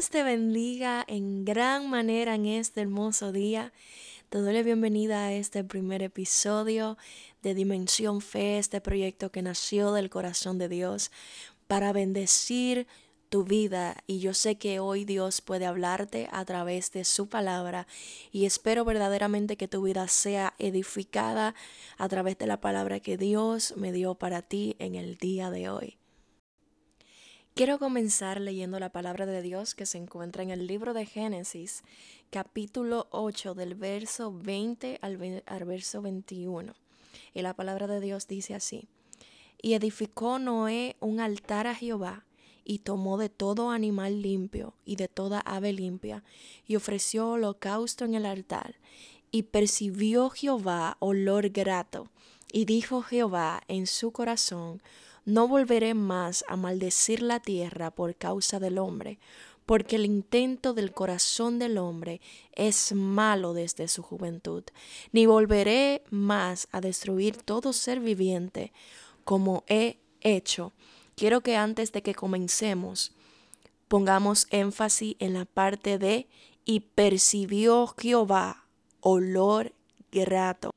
Dios te bendiga en gran manera en este hermoso día. Te doy la bienvenida a este primer episodio de Dimensión Fe, este proyecto que nació del corazón de Dios para bendecir tu vida y yo sé que hoy Dios puede hablarte a través de su palabra y espero verdaderamente que tu vida sea edificada a través de la palabra que Dios me dio para ti en el día de hoy. Quiero comenzar leyendo la palabra de Dios que se encuentra en el libro de Génesis, capítulo 8, del verso 20 al, verso 21. Y la palabra de Dios dice así, y edificó Noé un altar a Jehová, y tomó de todo animal limpio y de toda ave limpia, y ofreció holocausto en el altar. Y percibió Jehová olor grato, y dijo Jehová en su corazón, no volveré más a maldecir la tierra por causa del hombre, porque el intento del corazón del hombre es malo desde su juventud, ni volveré más a destruir todo ser viviente, como he hecho. Quiero que antes de que comencemos pongamos énfasis en la parte de y percibió Jehová olor grato.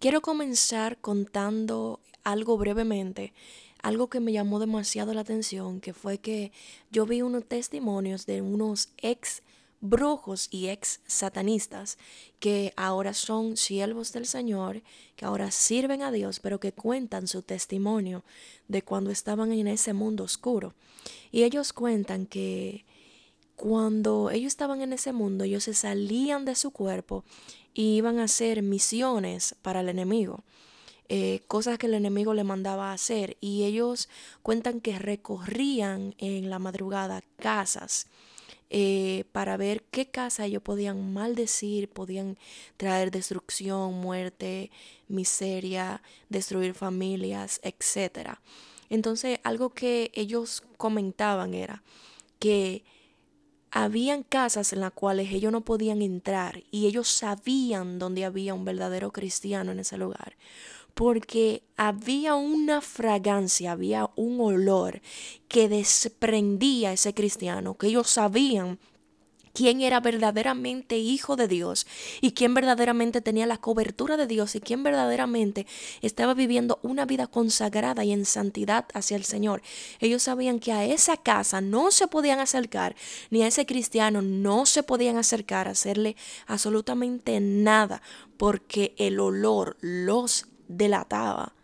Quiero comenzar contando algo brevemente, algo que me llamó demasiado la atención, que fue que yo vi unos testimonios de unos ex brujos y ex satanistas que ahora son siervos del Señor, que ahora sirven a Dios, pero que cuentan su testimonio de cuando estaban en ese mundo oscuro. Y ellos cuentan que cuando ellos estaban en ese mundo, ellos se salían de su cuerpo y iban a hacer misiones para el enemigo. Eh, cosas que el enemigo le mandaba a hacer y ellos cuentan que recorrían en la madrugada casas eh, para ver qué casa ellos podían maldecir, podían traer destrucción, muerte, miseria, destruir familias, etc. Entonces algo que ellos comentaban era que habían casas en las cuales ellos no podían entrar y ellos sabían dónde había un verdadero cristiano en ese lugar porque había una fragancia, había un olor que desprendía ese cristiano, que ellos sabían quién era verdaderamente hijo de Dios y quién verdaderamente tenía la cobertura de Dios y quién verdaderamente estaba viviendo una vida consagrada y en santidad hacia el Señor. Ellos sabían que a esa casa no se podían acercar, ni a ese cristiano no se podían acercar a hacerle absolutamente nada, porque el olor los delataba.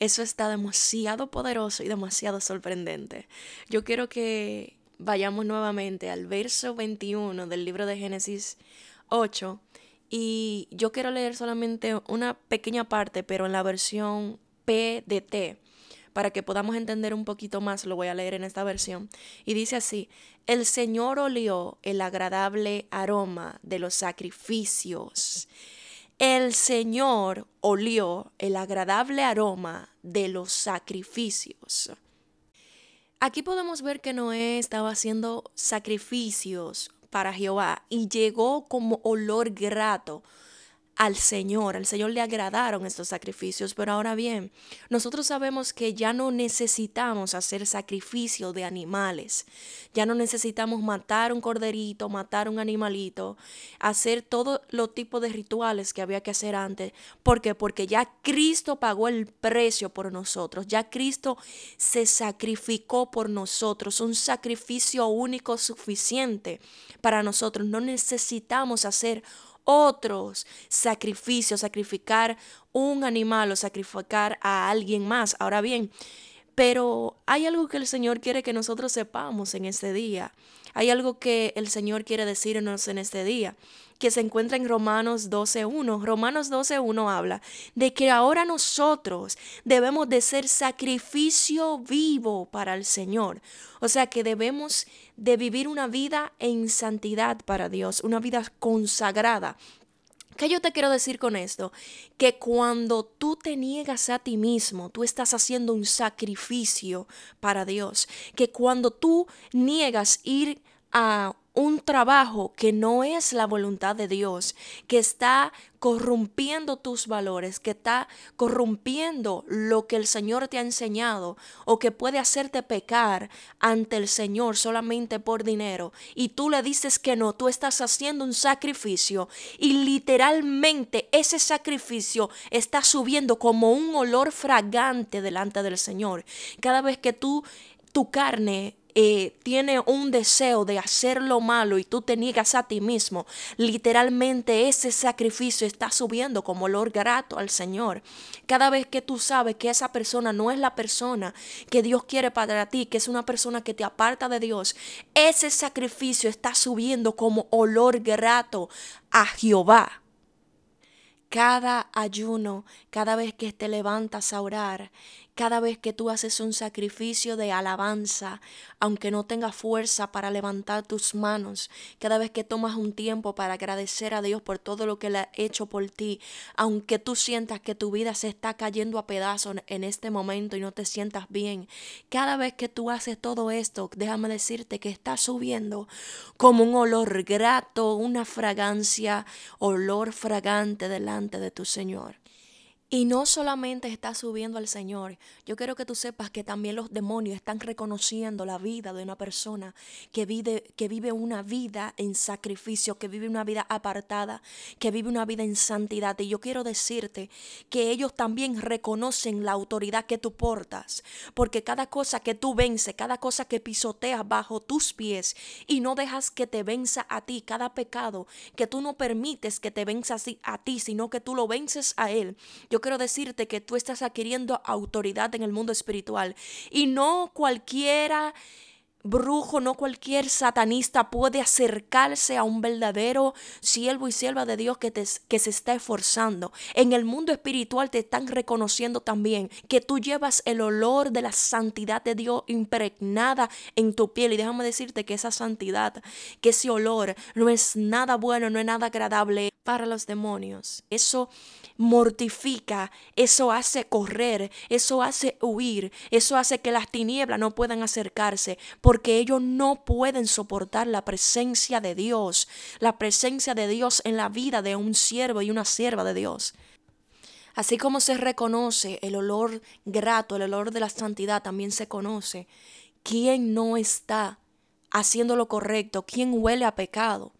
Eso está demasiado poderoso y demasiado sorprendente. Yo quiero que vayamos nuevamente al verso 21 del libro de Génesis 8 y yo quiero leer solamente una pequeña parte, pero en la versión PDT. Para que podamos entender un poquito más, lo voy a leer en esta versión. Y dice así, el Señor olió el agradable aroma de los sacrificios el Señor olió el agradable aroma de los sacrificios. Aquí podemos ver que Noé estaba haciendo sacrificios para Jehová y llegó como olor grato al Señor. Al Señor le agradaron estos sacrificios, pero ahora bien, nosotros sabemos que ya no necesitamos hacer sacrificio de animales. Ya no necesitamos matar un corderito, matar un animalito, hacer todo los tipos de rituales que había que hacer antes. ¿Por qué? Porque ya Cristo pagó el precio por nosotros. Ya Cristo se sacrificó por nosotros. Un sacrificio único suficiente para nosotros. No necesitamos hacer otros sacrificios, sacrificar un animal o sacrificar a alguien más. Ahora bien, pero hay algo que el Señor quiere que nosotros sepamos en este día. Hay algo que el Señor quiere decirnos en este día que se encuentra en Romanos 12.1. Romanos 12.1 habla de que ahora nosotros debemos de ser sacrificio vivo para el Señor. O sea que debemos de vivir una vida en santidad para Dios, una vida consagrada. ¿Qué yo te quiero decir con esto? Que cuando tú te niegas a ti mismo, tú estás haciendo un sacrificio para Dios. Que cuando tú niegas ir a un trabajo que no es la voluntad de Dios, que está corrompiendo tus valores, que está corrompiendo lo que el Señor te ha enseñado o que puede hacerte pecar ante el Señor solamente por dinero y tú le dices que no, tú estás haciendo un sacrificio y literalmente ese sacrificio está subiendo como un olor fragante delante del Señor. Cada vez que tú tu carne eh, tiene un deseo de hacer lo malo y tú te niegas a ti mismo, literalmente ese sacrificio está subiendo como olor grato al Señor. Cada vez que tú sabes que esa persona no es la persona que Dios quiere para ti, que es una persona que te aparta de Dios, ese sacrificio está subiendo como olor grato a Jehová. Cada ayuno, cada vez que te levantas a orar, cada vez que tú haces un sacrificio de alabanza, aunque no tengas fuerza para levantar tus manos, cada vez que tomas un tiempo para agradecer a Dios por todo lo que le ha hecho por ti, aunque tú sientas que tu vida se está cayendo a pedazos en este momento y no te sientas bien, cada vez que tú haces todo esto, déjame decirte que está subiendo como un olor grato, una fragancia, olor fragante delante de tu Señor. Y no solamente está subiendo al Señor, yo quiero que tú sepas que también los demonios están reconociendo la vida de una persona que vive, que vive una vida en sacrificio, que vive una vida apartada, que vive una vida en santidad. Y yo quiero decirte que ellos también reconocen la autoridad que tú portas, porque cada cosa que tú vences, cada cosa que pisoteas bajo tus pies y no dejas que te venza a ti, cada pecado que tú no permites que te venza a ti, sino que tú lo vences a Él. Yo yo quiero decirte que tú estás adquiriendo autoridad en el mundo espiritual y no cualquiera brujo, no cualquier satanista puede acercarse a un verdadero siervo y sierva de Dios que, te, que se está esforzando. En el mundo espiritual te están reconociendo también que tú llevas el olor de la santidad de Dios impregnada en tu piel. Y déjame decirte que esa santidad, que ese olor no es nada bueno, no es nada agradable para los demonios. Eso mortifica, eso hace correr, eso hace huir, eso hace que las tinieblas no puedan acercarse, porque ellos no pueden soportar la presencia de Dios, la presencia de Dios en la vida de un siervo y una sierva de Dios. Así como se reconoce el olor grato, el olor de la santidad, también se conoce quién no está haciendo lo correcto, quién huele a pecado.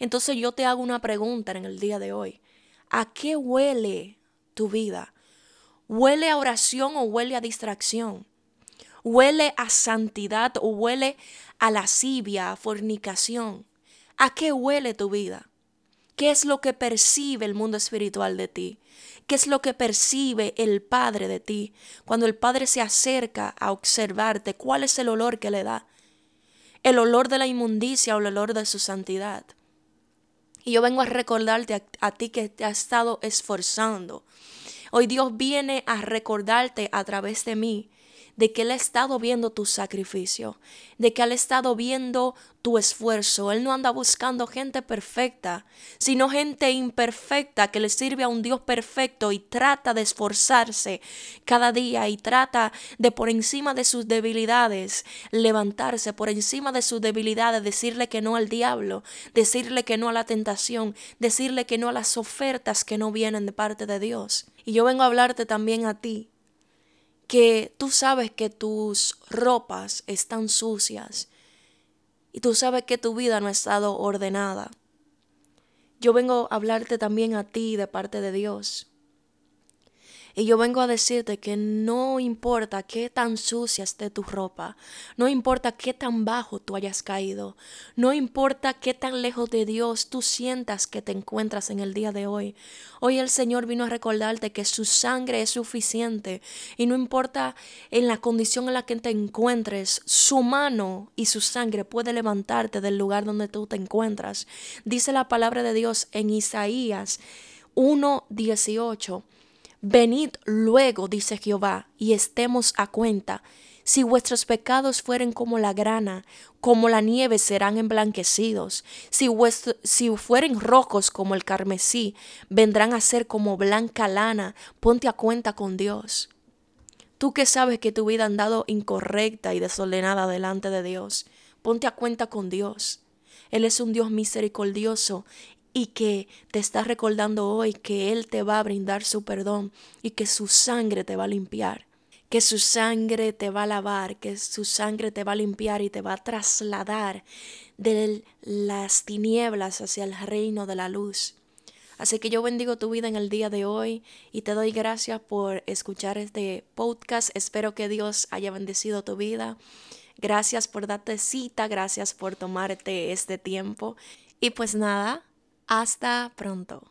Entonces yo te hago una pregunta en el día de hoy. ¿A qué huele tu vida? ¿Huele a oración o huele a distracción? ¿Huele a santidad o huele a lascivia, a fornicación? ¿A qué huele tu vida? ¿Qué es lo que percibe el mundo espiritual de ti? ¿Qué es lo que percibe el Padre de ti? Cuando el Padre se acerca a observarte, ¿cuál es el olor que le da? ¿El olor de la inmundicia o el olor de su santidad? Y yo vengo a recordarte a, ti que te has estado esforzando. Hoy Dios viene a recordarte a través de mí de que Él ha estado viendo tu sacrificio, de que Él ha estado viendo tu esfuerzo. Él no anda buscando gente perfecta, sino gente imperfecta que le sirve a un Dios perfecto y trata de esforzarse cada día y trata de por encima de sus debilidades levantarse, por encima de sus debilidades decirle que no al diablo, decirle que no a la tentación, decirle que no a las ofertas que no vienen de parte de Dios. Y yo vengo a hablarte también a ti que tú sabes que tus ropas están sucias y tú sabes que tu vida no ha estado ordenada. Yo vengo a hablarte también a ti de parte de Dios. Y yo vengo a decirte que no importa qué tan sucia esté tu ropa, no importa qué tan bajo tú hayas caído, no importa qué tan lejos de Dios tú sientas que te encuentras en el día de hoy. Hoy el Señor vino a recordarte que su sangre es suficiente y no importa en la condición en la que te encuentres, su mano y su sangre puede levantarte del lugar donde tú te encuentras. Dice la palabra de Dios en Isaías 1:18 Venid luego, dice Jehová, y estemos a cuenta. Si vuestros pecados fueren como la grana, como la nieve serán emblanquecidos. Si, si, fueren rojos como el carmesí, vendrán a ser como blanca lana. Ponte a cuenta con Dios. Tú que sabes que tu vida ha andado incorrecta y desordenada delante de Dios, ponte a cuenta con Dios. Él es un Dios misericordioso y que te está recordando hoy que Él te va a brindar su perdón y que su sangre te va a limpiar, que su sangre te va a lavar, que su sangre te va a limpiar y te va a trasladar de las tinieblas hacia el reino de la luz. Así que yo bendigo tu vida en el día de hoy y te doy gracias por escuchar este podcast. Espero que Dios haya bendecido tu vida. Gracias por darte cita, gracias por tomarte este tiempo. Y pues nada, hasta pronto.